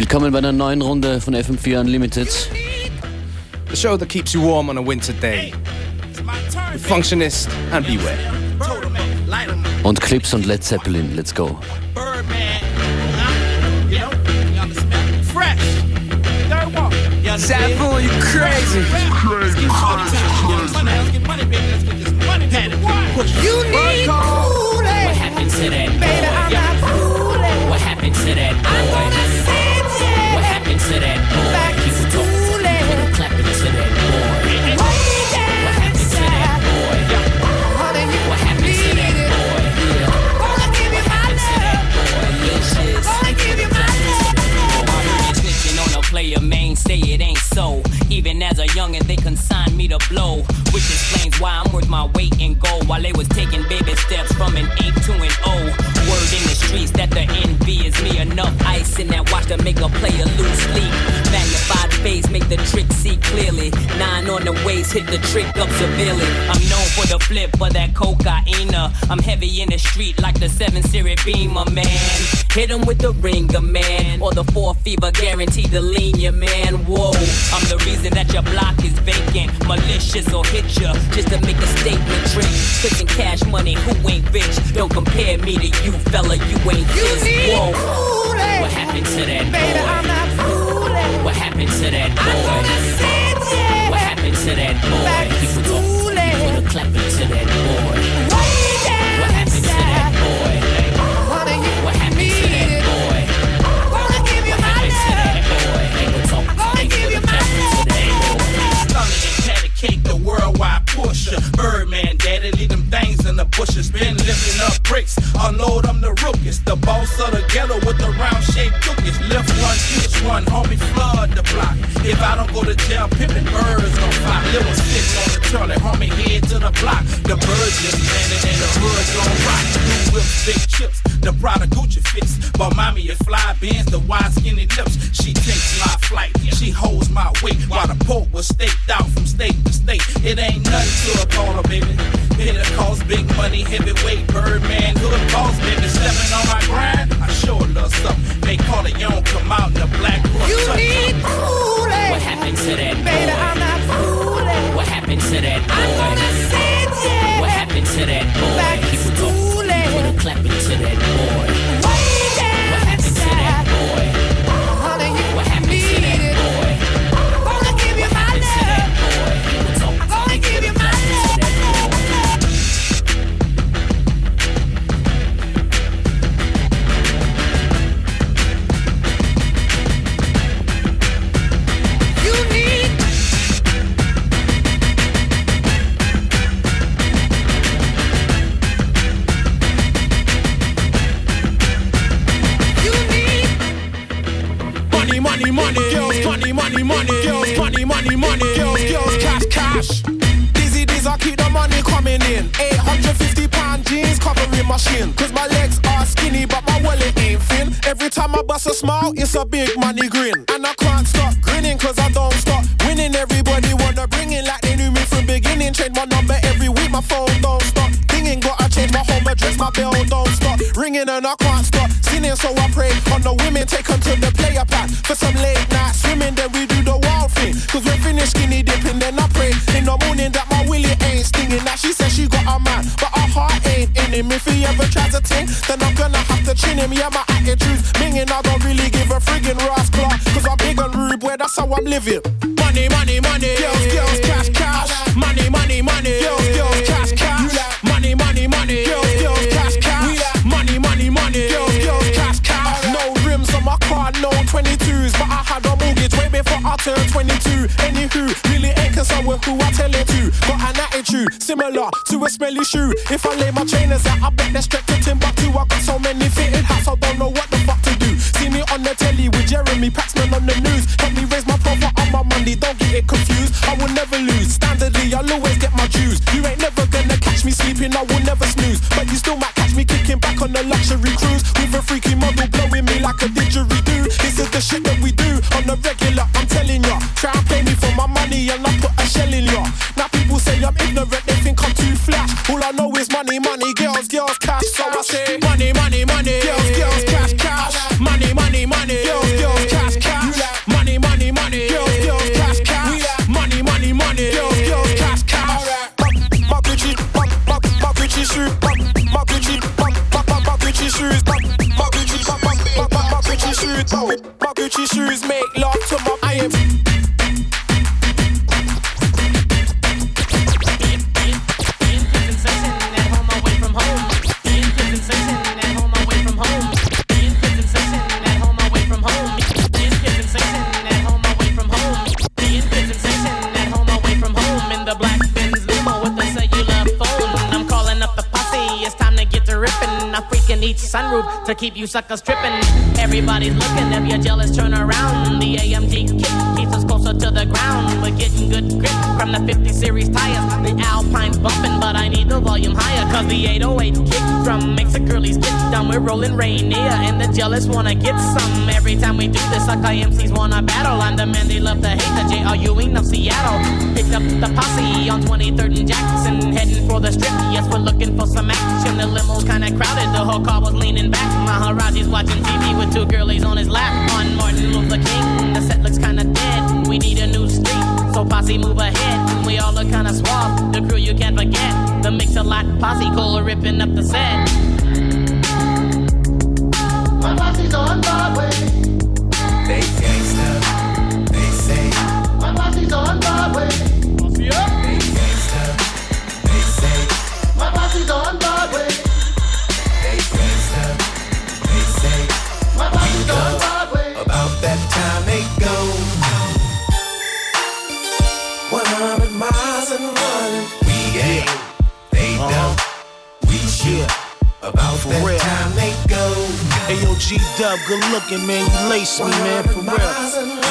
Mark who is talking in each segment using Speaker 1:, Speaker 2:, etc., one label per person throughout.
Speaker 1: Willkommen bei einer neuen Runde von FM4 Unlimited.
Speaker 2: The show that keeps you warm on a winter day. With Functionist and Beware.
Speaker 1: Und Clips und Led Zeppelin. Let's go.
Speaker 2: Sabu, you crazy.
Speaker 3: You need Kool-Aid.
Speaker 4: What happened to that
Speaker 3: Baby, I'm not fooling.
Speaker 4: What happened to that
Speaker 3: I'm
Speaker 4: boy? To that boy?
Speaker 3: back to
Speaker 4: People talk
Speaker 3: school.
Speaker 4: Put clapping to that boy. What happened to that boy? What happened to that boy?
Speaker 3: Gonna give you my
Speaker 4: To that
Speaker 3: love.
Speaker 4: boy. Leashes.
Speaker 3: Gonna give you my love.
Speaker 4: I heard you snitching on a player mainstay, it ain't so. Even as a youngin', they consigned me to blow, which explains why I'm worth my weight in gold. While they was taking baby steps from an eight to an O. Streets that the envy is me enough ice in that watch to make a player lose sleep. Magnified face make the trick see clearly. Nine on the waist hit the trick up severely. I'm known for the flip for that cocaine. I'm heavy in the street like the seven series beamer man. Hit 'em with the ringer man or the four fever guaranteed to lean you man. Whoa, I'm the reason that your block is vacant. Malicious or hit ya just to make a statement. Trick, kissing cash money. Who ain't rich? Don't compare me to you, fella. You ain't
Speaker 3: You
Speaker 4: this.
Speaker 3: need
Speaker 4: Whoa. What happened to
Speaker 5: chips, the Prada Gucci fits. But mommy, your fly bends, the wide Money,
Speaker 6: money. Girls, money, money, money. Girls, money, money, money. Girls, girls, cash, cash. Dizzy, dizzy, I keep the money coming in. 850 pound jeans covering my shin. Cause my legs are skinny, but my wallet ain't thin. Every time I bust a smile, it's a big money grin. And I can't stop grinning cause I don't stop winning. Everybody wanna bring in like they knew me from beginning. Change my number every week, my phone don't stop my bell don't stop ringing and I can't stop sinning. So I pray on the women, take 'em to the player pack for some late night swimming. Then we do the wild thing. Cause we're finished skinny dipping, then I pray in the morning that my willy ain't stinging. Now she says she got a man, but her heart ain't in him. If he ever tries to ting, then I'm gonna have to chin him. Yeah, my attitude's minging. I don't really give a friggin' rascal. Cause I'm big and rude, boy, that's how I'm living. Money, money, money. Girls, turned 22. Anywho, really ain't concerned with who I tell it to. Got an attitude similar to a smelly shoe. If I lay my trainers out, I bet they're strapped to Timbuktu. I got so many fitted hats, I don't know what the fuck to do. See me on the telly with Jeremy Paxman on the news. Help me raise my profile on my money, don't get it confused. I will never lose. Standardly, I'll always get my dues. You ain't never gonna catch me sleeping, I will never snooze. But you still might catch me kicking back on the luxury cruise with a freaky model blowing me like a didgeridoo. This is the shit that we do the regular. I'm telling ya, try and pay me for my money and I put a shell in ya. Now people say I'm ignorant, they think I'm too flash. All I know is money, money, girls, girls, cash. So I say
Speaker 7: to keep you suckers tripping. Everybody's looking, if you're jealous, turn around. The AMG kit keeps us closer to the ground. We're getting good grip from the 50 series tires. The Alpine's bumping, but I need the volume higher. Cause the 808 kick drum makes the girlies get dumb. We're rolling Rainier, and the jealous wanna get some. Every time we do this, like MCs wanna battle. I'm the man they love to hate, the J.R. Ewing of Seattle. Picked up the posse on 23rd and Jackson, heading for the strip. Yes, we're looking for some action. The limo's kinda crowded, the whole car was leaning back. Maharaji's watching TV with two girlies on his lap. On Martin Luther King, the set looks kinda dead. We need a new street, so posse move ahead. We all look kinda suave, the crew you can't forget. The mix a lot posse, cool ripping up the set.
Speaker 8: My posse's on Broadway. They gangsta. They say. My posse's on Broadway. They gangsta.
Speaker 9: Dub, good looking, man. You lace me, man, for real.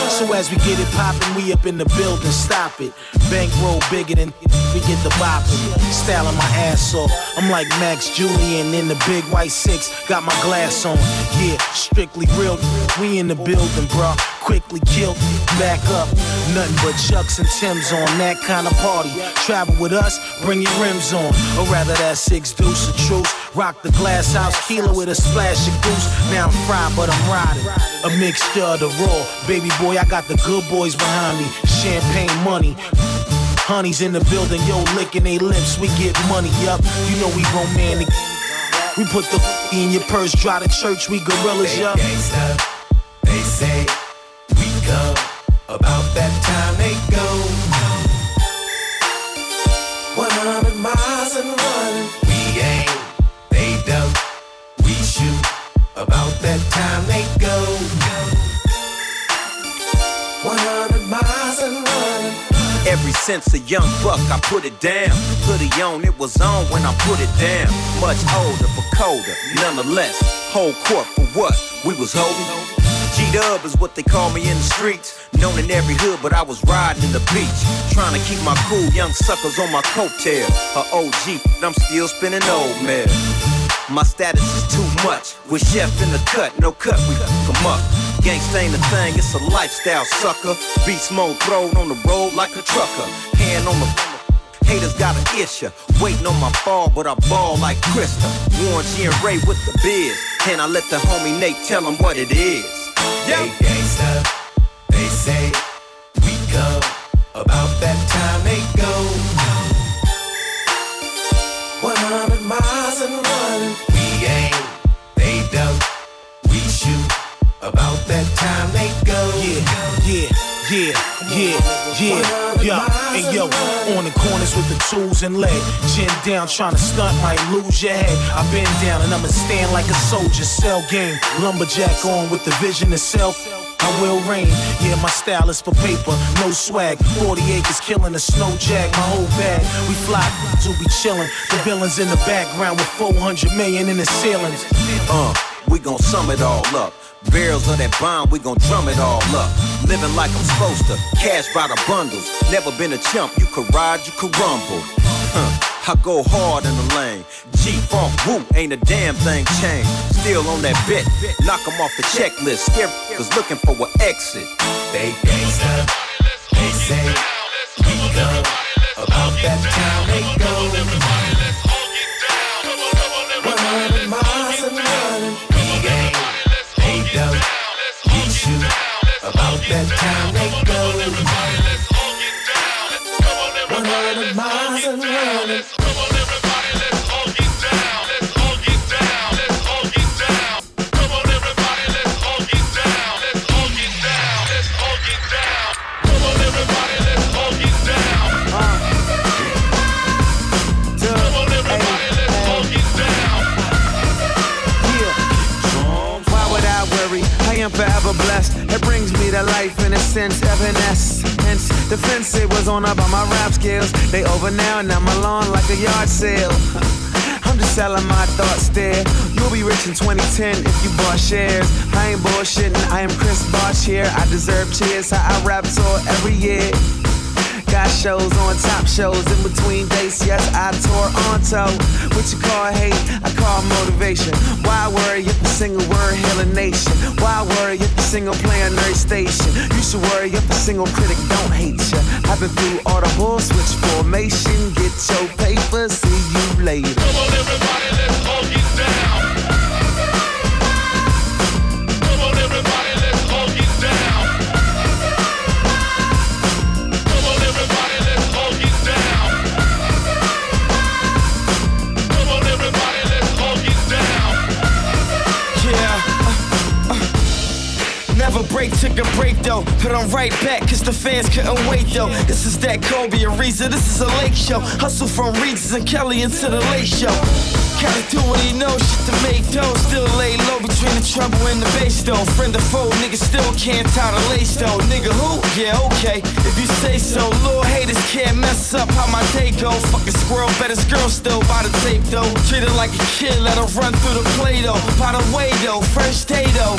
Speaker 9: So as we get it poppin', we up in the building, stop it. Bankroll bigger than we get the boppin'. Styling my ass off. I'm like Max Julien in the big white six. Got my glass on. Yeah, strictly real. We in the building, bro. Quickly killed, back up. Nothing but Chucks and Tim's on that kind of party. Travel with us, bring your rims on. Or rather, that six deuce of truce. Rock the glass house kilo with a splash of goose. Now I'm fried, but I'm riding. A mixture of the raw. Baby boy, I got the good boys behind me. Champagne money. Honey's in the building, yo, licking they lips. We get money up. You know we romantic. We put the in your purse, drive to church, we gorillas,
Speaker 8: They
Speaker 9: yo.
Speaker 8: gangsta. They say we come. About that running.
Speaker 10: Ever since a young buck, I put it down. Hoodie on, it was on when I put it down. Much older, but colder, nonetheless. Whole court for what? We was holding. G Dub is what they call me in the streets. Known in every hood, but I was riding in the beach. Trying to keep my cool young suckers on my coattail. A OG, but I'm still spinning old man. My status is too much. With chef in the cut, no cut, we come up. Gangsta ain't a thing, it's a lifestyle, sucker. Beast mode thrown on the road like a trucker. Hand on the Haters got an issue, waiting on my fall, but I ball like Krista. Warren G and Ray with the biz, and I let the homie Nate tell him what it is.
Speaker 8: They gangsta. They say we come. About that time they
Speaker 9: yeah, yeah, yeah, yeah, and yo, on the corners with the tools and leg, chin down, trying to stunt, might lose your head. I've been down and I'ma stand like a soldier, cell game, lumberjack on with the vision itself. I will reign, yeah, my style is for paper, no swag. 40 acres killing a snow jack, my whole bag. We fly to be chillin', the villains in the background with 400 million in the ceilings.
Speaker 10: Uh, we gon' sum it all up. Barrels of that bomb, we gon' drum it all up. Living like I'm supposed to, cash by the bundles. Never been a chump, you could ride, you could rumble. Huh, I go hard in the lane. G Funk Woo, ain't a damn thing changed. Still on that bit, knock 'em off the checklist. Scared cause looking for an exit.
Speaker 8: They gangsta. They say we come. About that time they go. About that time they go. 100 miles and
Speaker 11: It brings life in a sense, evanescence. Hence, defensive was on up on my rap skills. They over now, and I'm alone like a yard sale. I'm just selling my thoughts there. You'll be rich in 2010 if you bought shares. I ain't bullshitting, I am Chris Bosh here. I deserve cheers, how I rap tour every year. Got shows on top shows in between dates. Yes, I tore onto what you call hate, I call motivation. Why worry if a single word heal a nation? Why worry if a single player nerd station? You should worry if a single critic don't hate you. I've been through all the bull switch formation. Get your paper, see you later.
Speaker 8: Come on, everybody, let's
Speaker 11: break, took a break though. But I'm right back, cause the fans couldn't wait though. This is that Kobe and Ariza, this is a lake show. Hustle from Regis and Kelly into the late show. Gotta do what he knows, shit to make dough. Still lay low between the trouble and the bass though. Friend or foe, nigga still can't tie the lace though. Nigga who? Yeah, okay, if you say so. Little haters can't mess up how my day go. Fucking squirrel, bet his girl still by the tape though. Treat her like a kid, let her run through the play though. By the way though, first day though.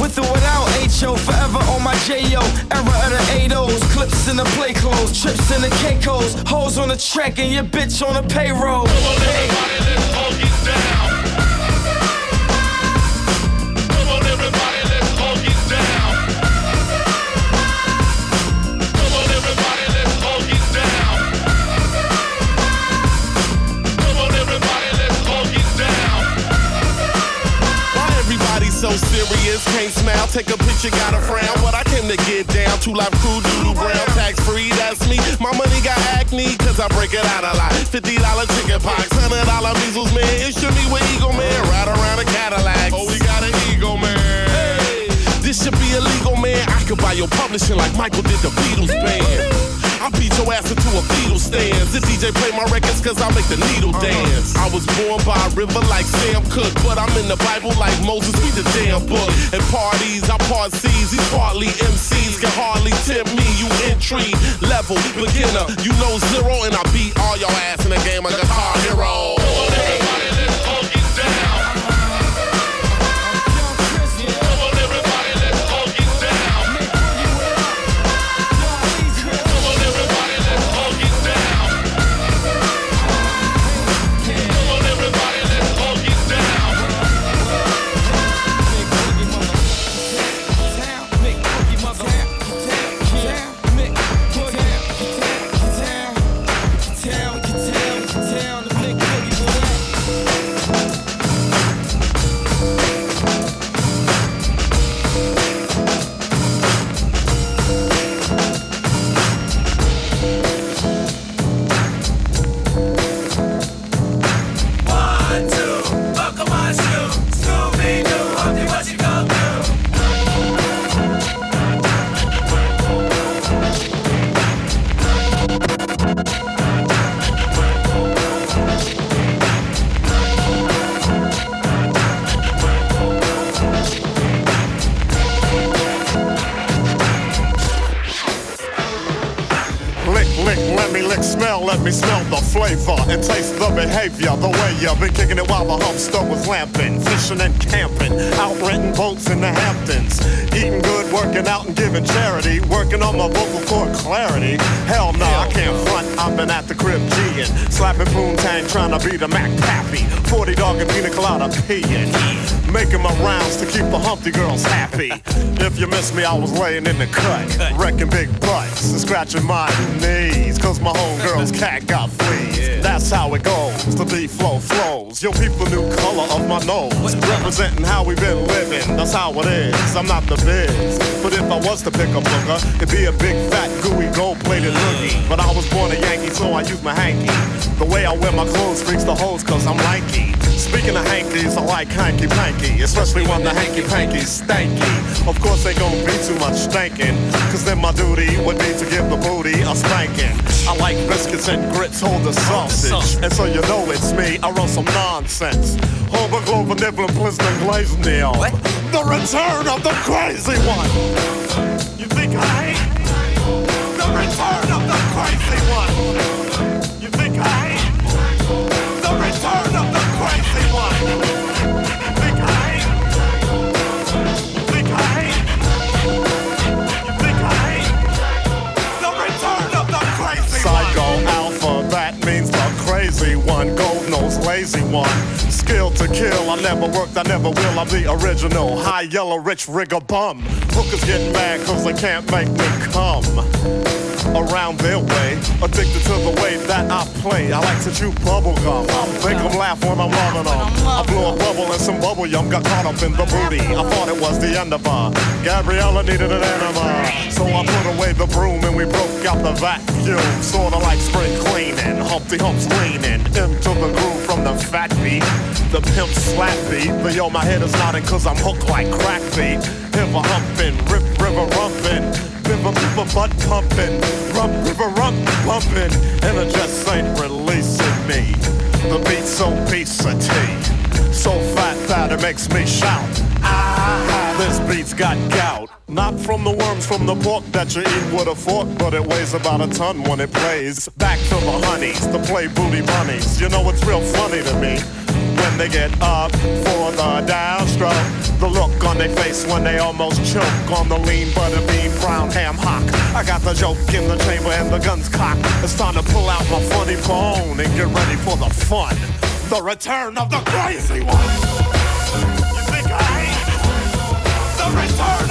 Speaker 11: With or without HO, forever on my JO. Era of the 8Os, clips in the play clothes, trips in the Caicos, hoes on the track and your bitch on the payroll. Hey.
Speaker 8: All get down.
Speaker 12: Serious? Can't smile, take a picture, got a frown. What I came to get down, 2 Live Crew, doodle brown, tax free, that's me. My money got acne, cause I break it out a lot. $50 chicken pox, $100 measles, man. It's me with Eagle Man, ride around a Cadillac. Oh, we got an Eagle Man. Hey, this should be illegal, man. I could buy your publishing like Michael did the Beatles band. I beat your ass into a Beatles stand. The DJ play my records cause I make the needle uh-huh. dance. I was born by a river like Sam Cooke, but I'm in the Bible like Moses, read the damn book. At parties, I part C's, these partly MCs can hardly tempt me. You entry level beginner, you know zero, and I beat all your ass in the game of Guitar Hero.
Speaker 8: All
Speaker 12: charity, working on my vocal cord clarity. Hell no, I can't front. I've been at the crib G'ing, slapping poontang, trying to be the Mac Pappy, 40 dog and pina colada peeing, making my rounds to keep the Humpty girls happy. If you miss me, I was laying in the cut, wrecking big butts and scratching my knees, cause my homegirl's cat got fleas. That's how it goes, the beat flow flow flows. Yo, people, new color of my nose, representing how we been living. That's how it is. I'm not the biz, but if I was to pick a booger, it'd be a big fat gooey gold-plated loogie. But I was born a Yankee, so I use my hanky. The way I wear my clothes freaks the hoes, cause I'm lanky. Speaking of hankies, I like hanky panky, especially when the hanky panky's stanky. Of course, they gon' be too much stankin', cause then my duty would be to give the booty a spanking. I like biscuits and grits, hold the sausage. And so you know it's me, I run some nonsense. Homer Glover, Nibbler, Blister, Glaze Neil. The return of the crazy one. You think I ain't? The return of the crazy one. One. Skill to kill, I never worked, I never will. I'm the original. High yellow, rich rigger bum. Hookers getting mad cause they can't make me come around their way. Addicted to the way that I play. I like to chew bubble gum. Make them laugh when I'm loving them. I blew a bubble and some bubble yum got caught up in the booty. I thought it was the end of her. Gabriella needed an enema. So I put away the broom and we broke out the vacuum. Sorta like spring cleaning. Humpty Hump's leaning into the groove from the fat beat. The pimp slap beat. But yo, my head is nodding cause I'm hooked like crack beat. River humping, rip river rumping. River, river butt pumping, rump, river rump pumping, and it just ain't releasing me. The beat's so tea, so fat that it makes me shout. Ah, this beat's got gout. Not from the worms from the pork that you eat with a fork, but it weighs about a ton when it plays. Back to the honeys, to play booty bunnies. You know it's real funny to me they get up for the downstroke. The look on their face when they almost choke on the lean butter bean brown ham hock. I got the joke in the chamber and the gun's cocked. It's time to pull out my funny bone and get ready for the fun. The return of the crazy one. You think I ain't? The return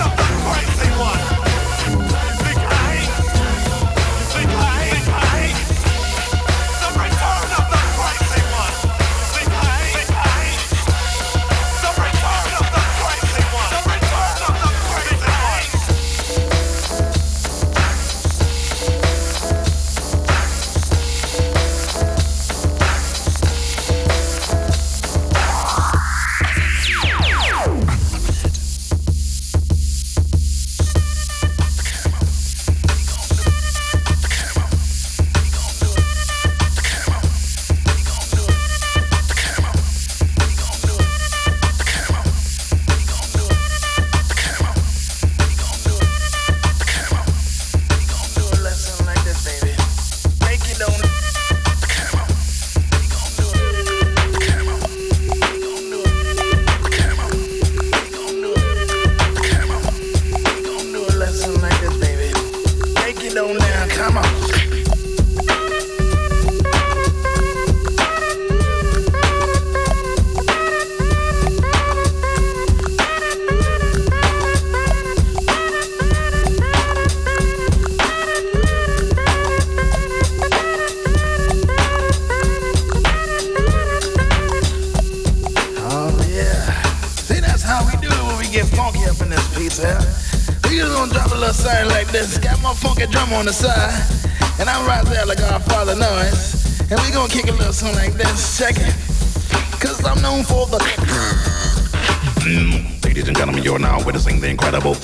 Speaker 13: something like this. Got my funky drum on the side. And I'm right there like our father noise. And we gonna kick a little something like this. Check it. Cause I'm known for the
Speaker 14: Mm, Ladies and gentlemen, you're now witnessing the incredible.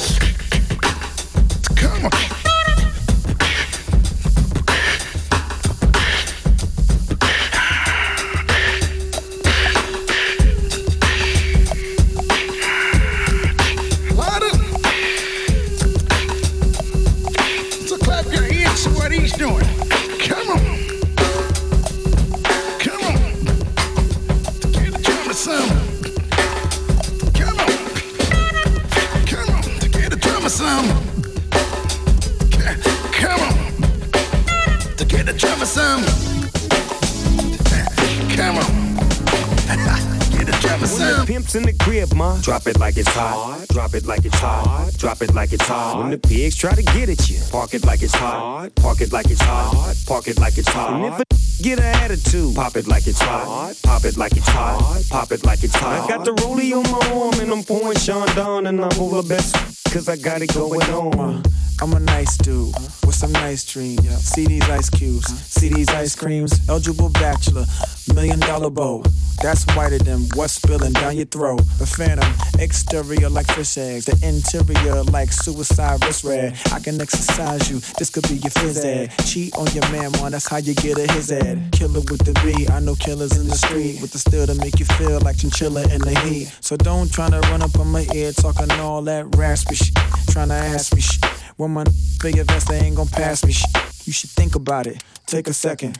Speaker 15: Drop it like it's hot. Drop it like it's hot. Drop it like it's hot. When the pigs try to get at you, park it like it's hot. Park it like it's hot. Park it like it's hot. And if a get an attitude, pop it like it's hot. Pop it like it's hot. Pop it like it's hot. I got the rollie on my arm and I'm pouring Chandon and I'm over best cause I got it going on.
Speaker 16: I'm a nice dude with some nice dreams. See these ice cubes, see these ice creams. Eligible bachelor, million dollar bow. That's whiter than what's spilling down your throat. The phantom, exterior like fish eggs, the interior like suicide wrist red. I can exercise you, this could be your ed. Cheat on your man, man, that's how you get a his ed. Killer with the B, I know killers in the street with the steel to make you feel like chinchilla in the heat. So don't try to run up on my ear talking all that raspy shit, trying to ask me shit. When my big vest, they ain't gonna pass me. You should think about it. Take a second.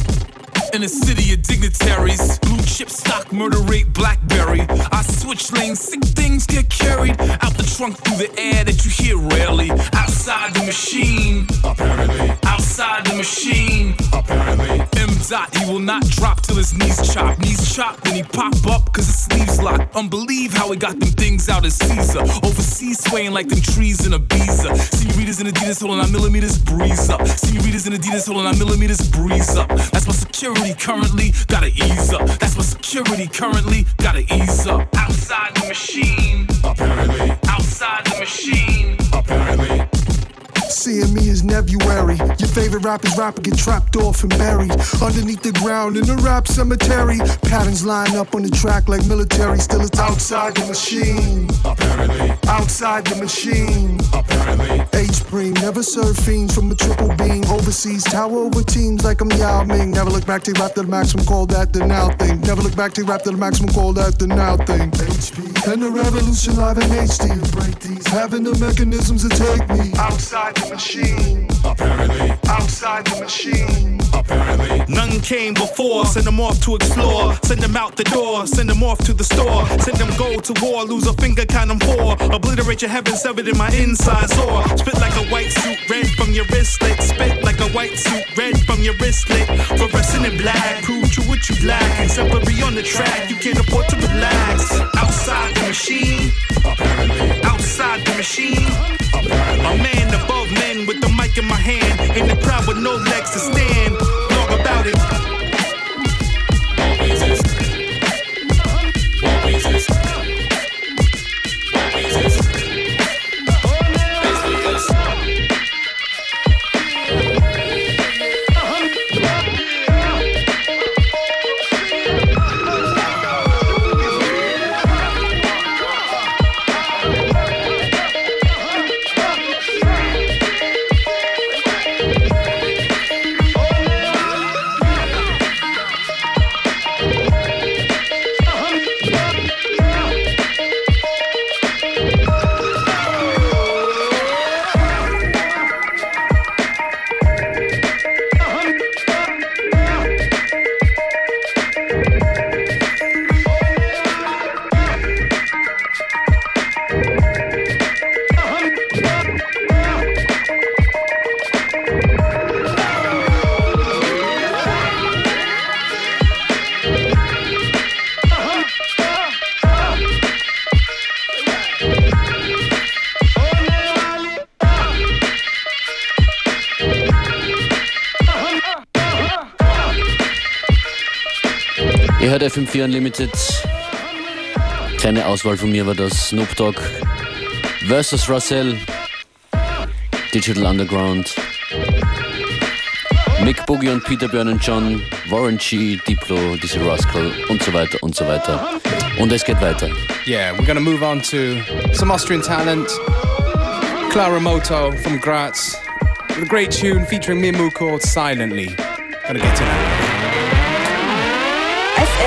Speaker 5: In a city of dignitaries, blue chip stock, murder rate, blackberry. I switch lanes, sick things get carried out the trunk through the air that you hear rarely. Outside the machine, apparently. Outside the machine, apparently. M dot, he will not drop till his knees chop. Knees chop, then he pop up cause his sleeves locked. Unbelieve how he got them things out as Caesar. Overseas swaying like them trees in Ibiza. Senoritas in Adidas holding our millimeters, breeze up. Senoritas in Adidas holding our millimeters, breeze up. That's my security currently, gotta ease up. That's my security currently, gotta ease up. Outside the machine, apparently. Outside the machine, apparently.
Speaker 17: Seeing me is Nebuary. Your favorite rapper's rapper get trapped off and buried underneath the ground in a rap cemetery. Patterns line up on the track like military. Still, it's outside the machine. Apparently. Outside the machine. Apparently. Preem never serve fiends from a triple beam. Overseas tower over teams like I'm Yao Ming. Never look back to rap to the maximum. Call that the now thing. Never look back to rap to the maximum. Call that the now thing. HP and the revolution live in HD. Break these. Having the mechanisms to take me outside the machine. Apparently. Outside the machine.
Speaker 5: Apparently. None came before, send them off to explore. Send them out the door, send them off to the store. Send them go to war, lose a finger, count them four. Obliterate your heaven, severed in my inside sore. Spit like a white suit, red from your wristlet. Spit like a white suit, red from your wristlet. Fluorescent in black, prove true what you lack. Exemplary on the track, you can't afford to relax. Outside the machine, apparently. Outside the machine. A man above men with the mic in my hand. In the crowd with no legs to stand. Talk about it.
Speaker 1: FM4 Unlimited. Kleine Auswahl von mir war das Snoop Dogg versus Russell, Digital Underground, Mick Boogie und Peter Björn und John, Warren G, Diplo, Dizzy Rascal und so weiter und so weiter. Und es geht weiter.
Speaker 2: Yeah, we're gonna move on to some Austrian talent. Clara Moto from Graz. With a great tune featuring Mimu called Silently. Gonna get to that.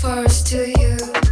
Speaker 18: Forced to you to copy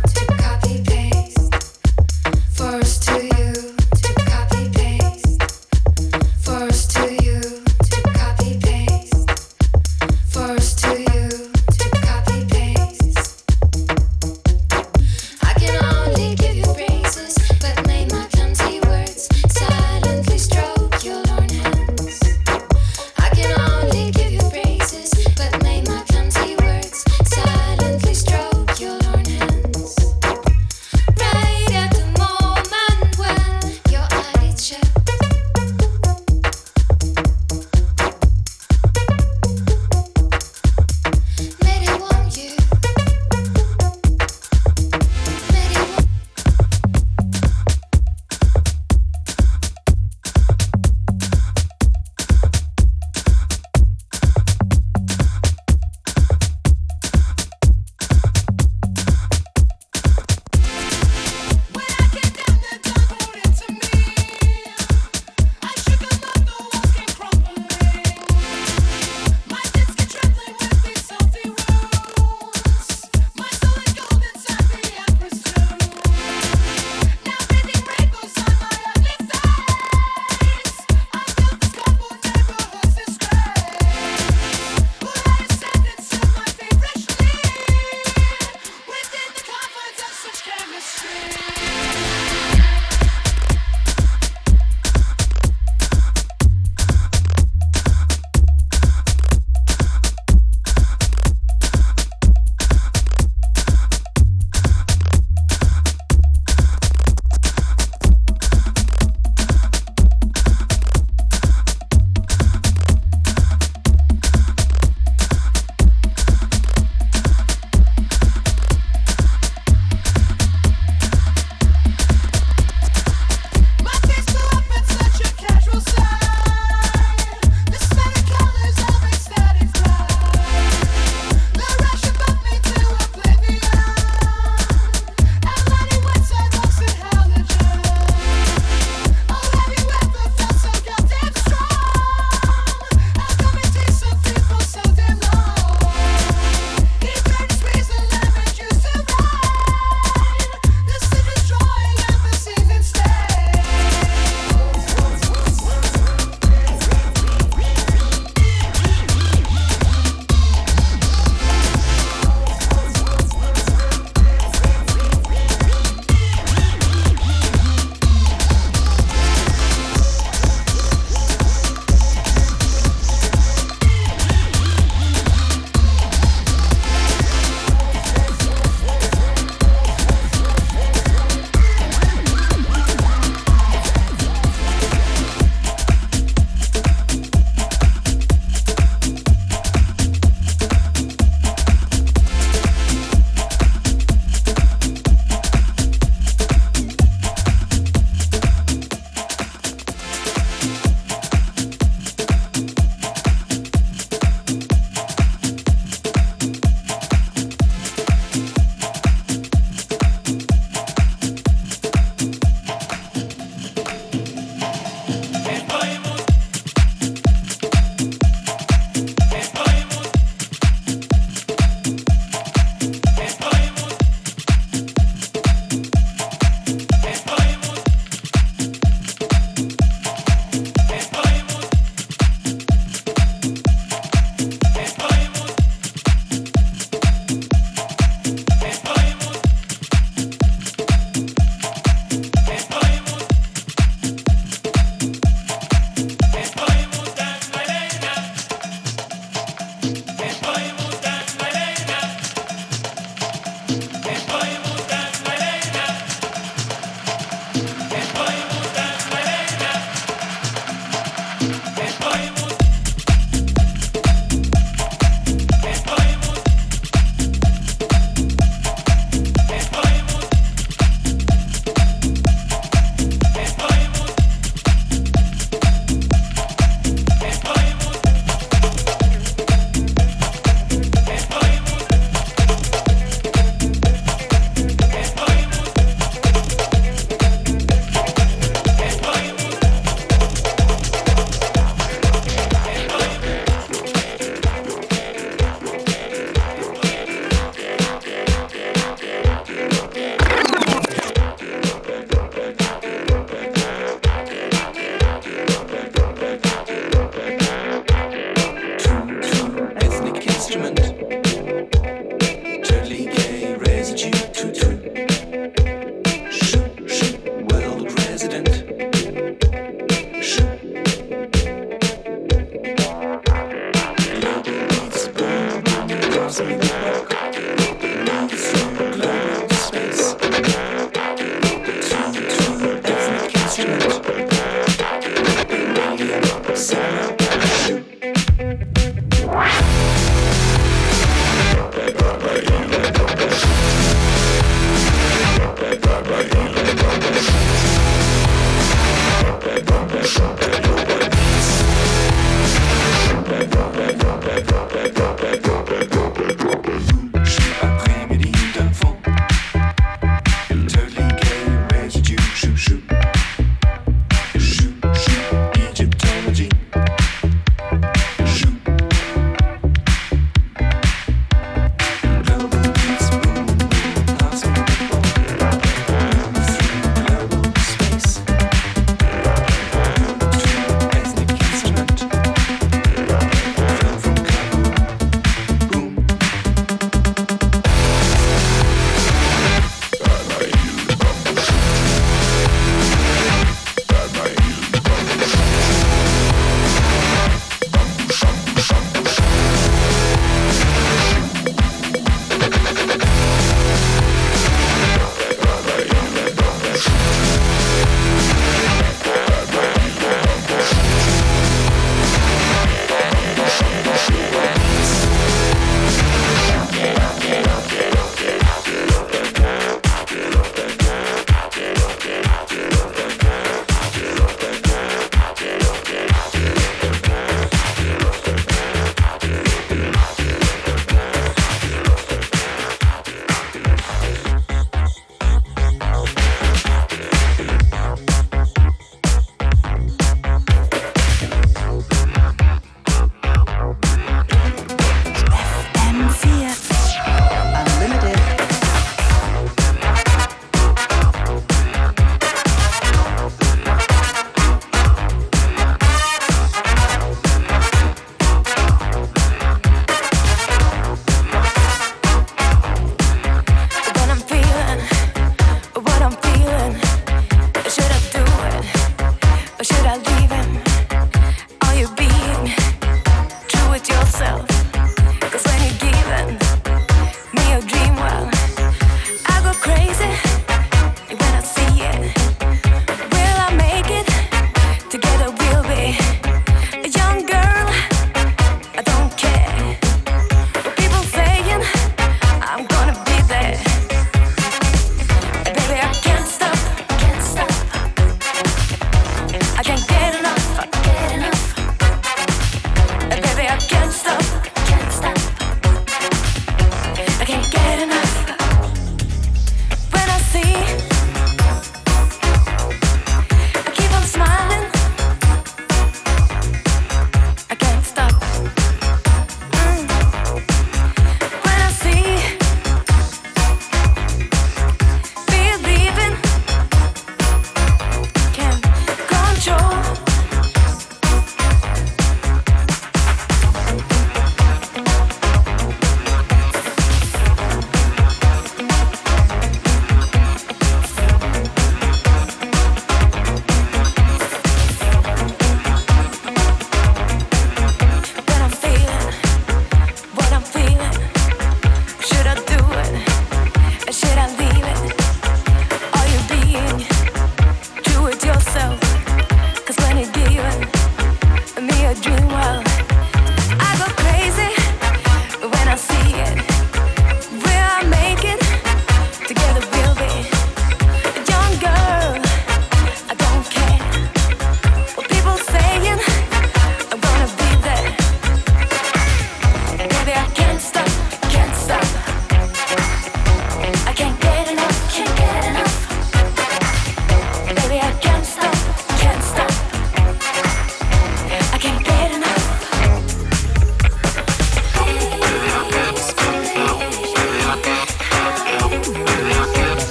Speaker 19: away.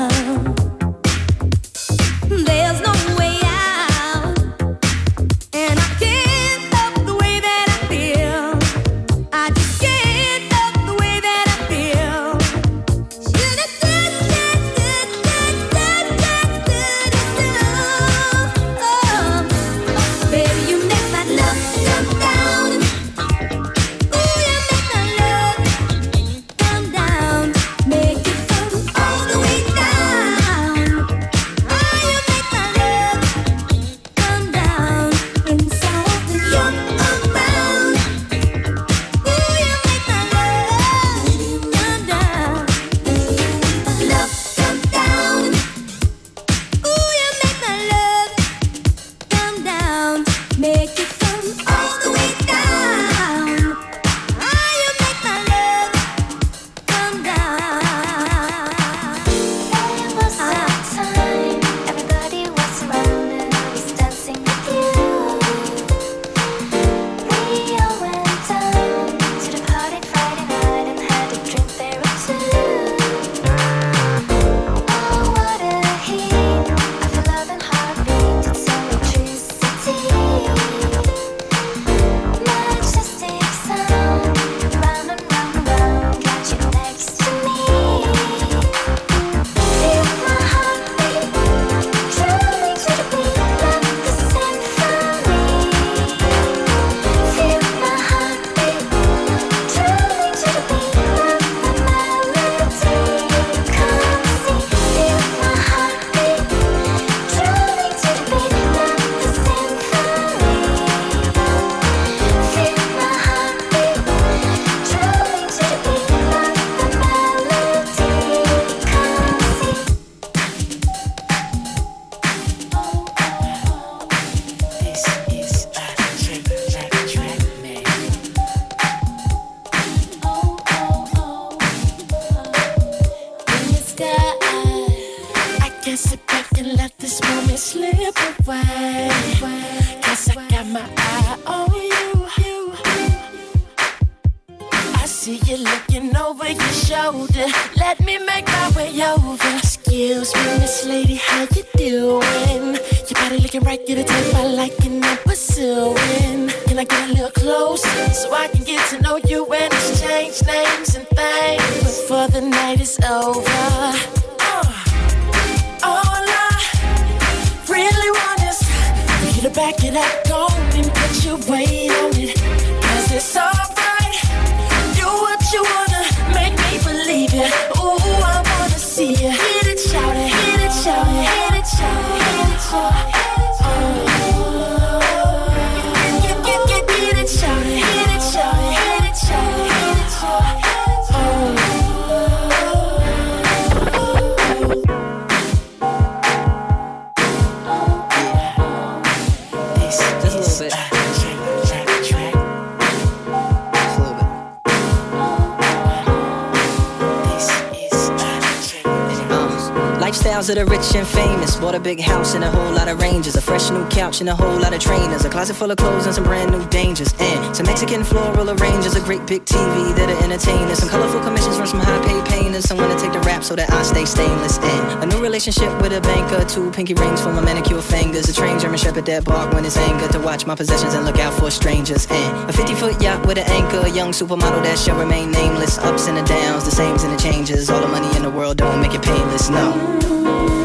Speaker 19: love.
Speaker 20: Smiles of the rich and famous. Bought a big house and a whole lot of ranges, A fresh new couch and a whole lot of trainers. A closet full of clothes and some brand new dangers. And some Mexican floral arrangers. A great big TV that'll entertain us. Some colorful commissions from some high paid painters. Someone to take the rap so that I stay stainless. And a new relationship with a banker. Two pinky rings for my manicure fingers. A trained German shepherd that bark when it's anger. To watch my possessions and look out for strangers. And a 50 foot yacht with an anchor. A young supermodel that shall remain nameless. Ups and the downs, the sames and the changes. All the money in the world don't make it painless, no
Speaker 21: you.